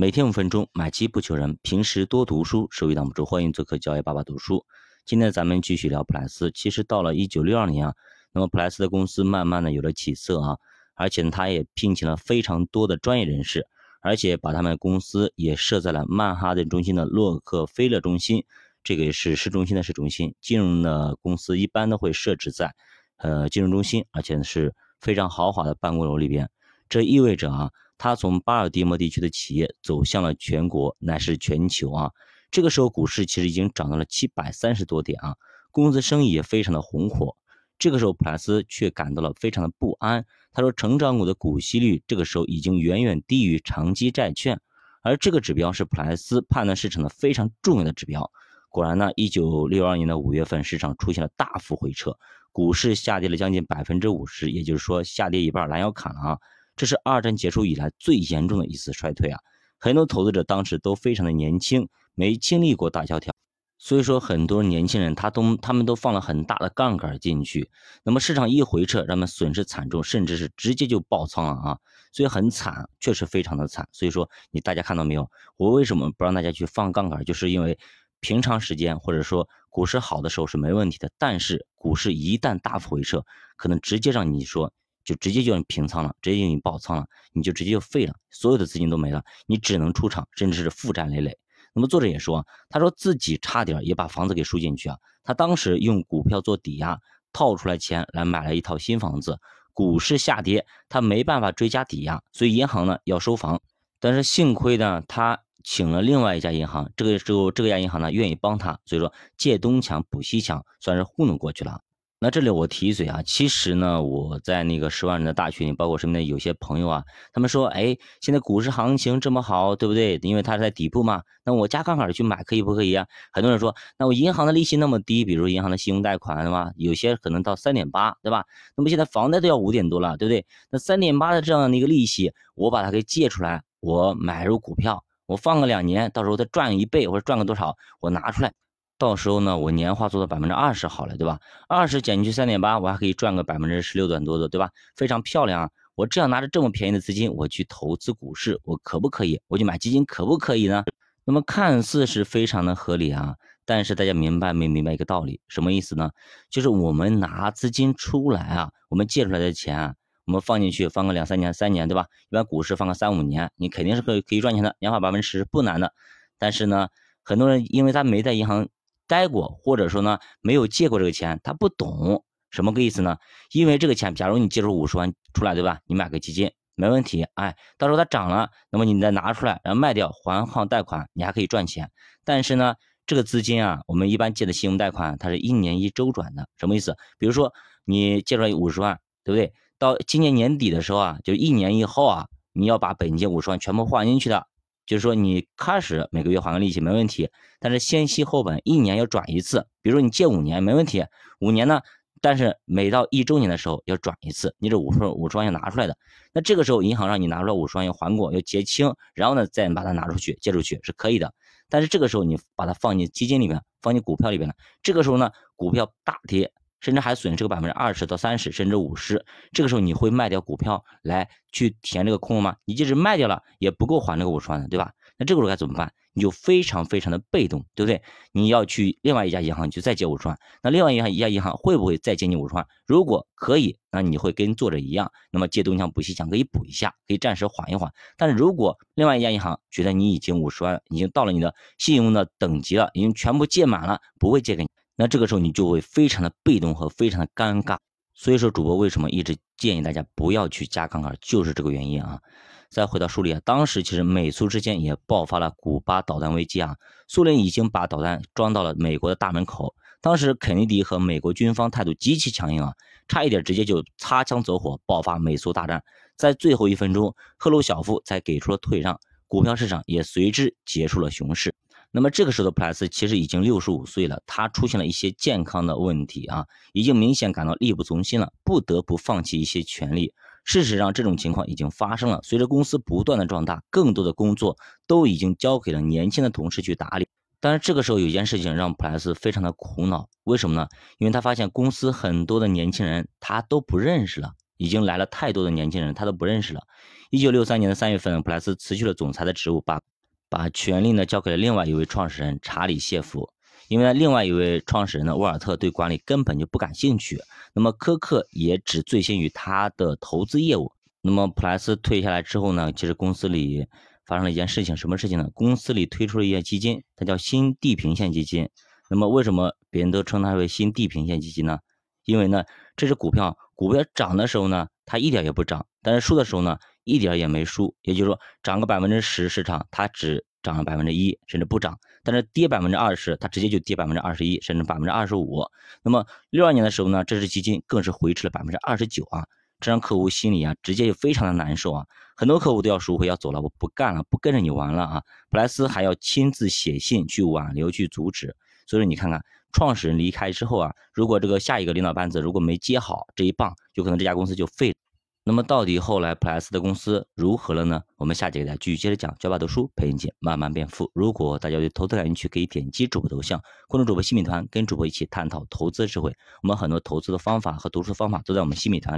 每天五分钟，买基不求人。平时多读书，收益挡不住。欢迎做客交易爸爸读书。今天咱们继续聊普莱斯。其实到了一九六二年啊，那么普莱斯的公司慢慢的有了起色啊，而且呢，他也聘请了非常多的专业人士，而且把他们公司也设在了曼哈顿中心的洛克菲勒中心，这个也是市中心的市中心。金融的公司一般都会设置在呃金融中心，而且是非常豪华的办公楼里边。这意味着啊。他从巴尔的摩地区的企业走向了全国，乃是全球啊！这个时候股市其实已经涨到了七百三十多点啊，公司生意也非常的红火。这个时候普莱斯却感到了非常的不安。他说，成长股的股息率这个时候已经远远低于长期债券，而这个指标是普莱斯判断市场的非常重要的指标。果然呢，一九六二年的五月份，市场出现了大幅回撤，股市下跌了将近百分之五十，也就是说下跌一半，拦腰砍了啊！这是二战结束以来最严重的一次衰退啊！很多投资者当时都非常的年轻，没经历过大萧条，所以说很多年轻人他都他们都放了很大的杠杆进去。那么市场一回撤，人们损失惨重，甚至是直接就爆仓了啊！所以很惨，确实非常的惨。所以说你大家看到没有？我为什么不让大家去放杠杆？就是因为平常时间或者说股市好的时候是没问题的，但是股市一旦大幅回撤，可能直接让你说。就直接就让你平仓了，直接就你爆仓了，你就直接就废了，所有的资金都没了，你只能出场，甚至是负债累累。那么作者也说，他说自己差点也把房子给输进去啊。他当时用股票做抵押，套出来钱来买了一套新房子。股市下跌，他没办法追加抵押，所以银行呢要收房。但是幸亏呢，他请了另外一家银行，这个时候这家银行呢愿意帮他，所以说借东墙补西墙，算是糊弄过去了。那这里我提一嘴啊，其实呢，我在那个十万人的大群里，包括身边的有些朋友啊，他们说，哎，现在股市行情这么好，对不对？因为它是在底部嘛，那我加杠杆去买可以不可以啊？很多人说，那我银行的利息那么低，比如银行的信用贷款，对吧？有些可能到三点八，对吧？那么现在房贷都要五点多了，对不对？那三点八的这样的一个利息，我把它给借出来，我买入股票，我放个两年，到时候再赚一倍或者赚个多少，我拿出来。到时候呢，我年化做到百分之二十好了，对吧？二十减去三点八，我还可以赚个百分之十六点多的，对吧？非常漂亮啊！我这样拿着这么便宜的资金，我去投资股市，我可不可以？我去买基金，可不可以呢？那么看似是非常的合理啊，但是大家明白没明白一个道理？什么意思呢？就是我们拿资金出来啊，我们借出来的钱啊，我们放进去放个两三年、三年，对吧？一般股市放个三五年，你肯定是可以可以赚钱的，年化百分之十不难的。但是呢，很多人因为他没在银行。待过，或者说呢没有借过这个钱，他不懂什么个意思呢？因为这个钱，假如你借出五十万出来，对吧？你买个基金没问题，哎，到时候它涨了，那么你再拿出来，然后卖掉还还贷款，你还可以赚钱。但是呢，这个资金啊，我们一般借的信用贷款，它是一年一周转的，什么意思？比如说你借出来五十万，对不对？到今年年底的时候啊，就一年以后啊，你要把本金五十万全部还进去的。就是说，你开始每个月还个利息没问题，但是先息后本，一年要转一次。比如说你借五年没问题，五年呢，但是每到一周年的时候要转一次，你这五十五十万要拿出来的。那这个时候银行让你拿出来五十万要还过，要结清，然后呢再把它拿出去借出去是可以的。但是这个时候你把它放进基金里面，放进股票里边了，这个时候呢股票大跌。甚至还损失个百分之二十到三十，甚至五十。这个时候你会卖掉股票来去填这个空吗？你即使卖掉了，也不够还那个五十万的，对吧？那这个时候该怎么办？你就非常非常的被动，对不对？你要去另外一家银行去再借五十万，那另外一家一家银行会不会再借你五十万？如果可以，那你会跟作者一样，那么借东墙补西墙可以补一下，可以暂时缓一缓。但是如果另外一家银行觉得你已经五十万已经到了你的信用的等级了，已经全部借满了，不会借给你。那这个时候你就会非常的被动和非常的尴尬，所以说主播为什么一直建议大家不要去加杠杆，就是这个原因啊。再回到书里啊，当时其实美苏之间也爆发了古巴导弹危机啊，苏联已经把导弹装到了美国的大门口，当时肯尼迪和美国军方态度极其强硬啊，差一点直接就擦枪走火，爆发美苏大战，在最后一分钟，赫鲁晓夫才给出了退让，股票市场也随之结束了熊市。那么这个时候的普莱斯其实已经六十五岁了，他出现了一些健康的问题啊，已经明显感到力不从心了，不得不放弃一些权利。事实上，这种情况已经发生了。随着公司不断的壮大，更多的工作都已经交给了年轻的同事去打理。但是这个时候有件事情让普莱斯非常的苦恼，为什么呢？因为他发现公司很多的年轻人他都不认识了，已经来了太多的年轻人，他都不认识了。一九六三年的三月份，普莱斯辞去了总裁的职务，把把权力呢交给了另外一位创始人查理谢弗。因为呢，另外一位创始人呢，沃尔特对管理根本就不感兴趣。那么科克也只醉心于他的投资业务。那么普莱斯退下来之后呢，其实公司里发生了一件事情，什么事情呢？公司里推出了一些基金，它叫新地平线基金。那么为什么别人都称它为新地平线基金呢？因为呢，这只股票，股票涨的时候呢，它一点也不涨；但是输的时候呢，一点也没输。也就是说，涨个百分之十市场，它只涨了百分之一，甚至不涨；但是跌百分之二十，它直接就跌百分之二十一，甚至百分之二十五。那么六二年的时候呢，这只基金更是回撤了百分之二十九啊，这让客户心里啊，直接就非常的难受啊。很多客户都要赎回，要走了，我不干了，不跟着你玩了啊。普莱斯还要亲自写信去挽留，去阻止。所以说，你看看。创始人离开之后啊，如果这个下一个领导班子如果没接好这一棒，有可能这家公司就废。那么到底后来普莱斯的公司如何了呢？我们下节给大家继续接着讲。教爸读书陪你姐慢慢变富。如果大家对投资感兴趣，可以点击主播头像，关注主播新米团，跟主播一起探讨投资智慧。我们很多投资的方法和读书方法都在我们新米团里。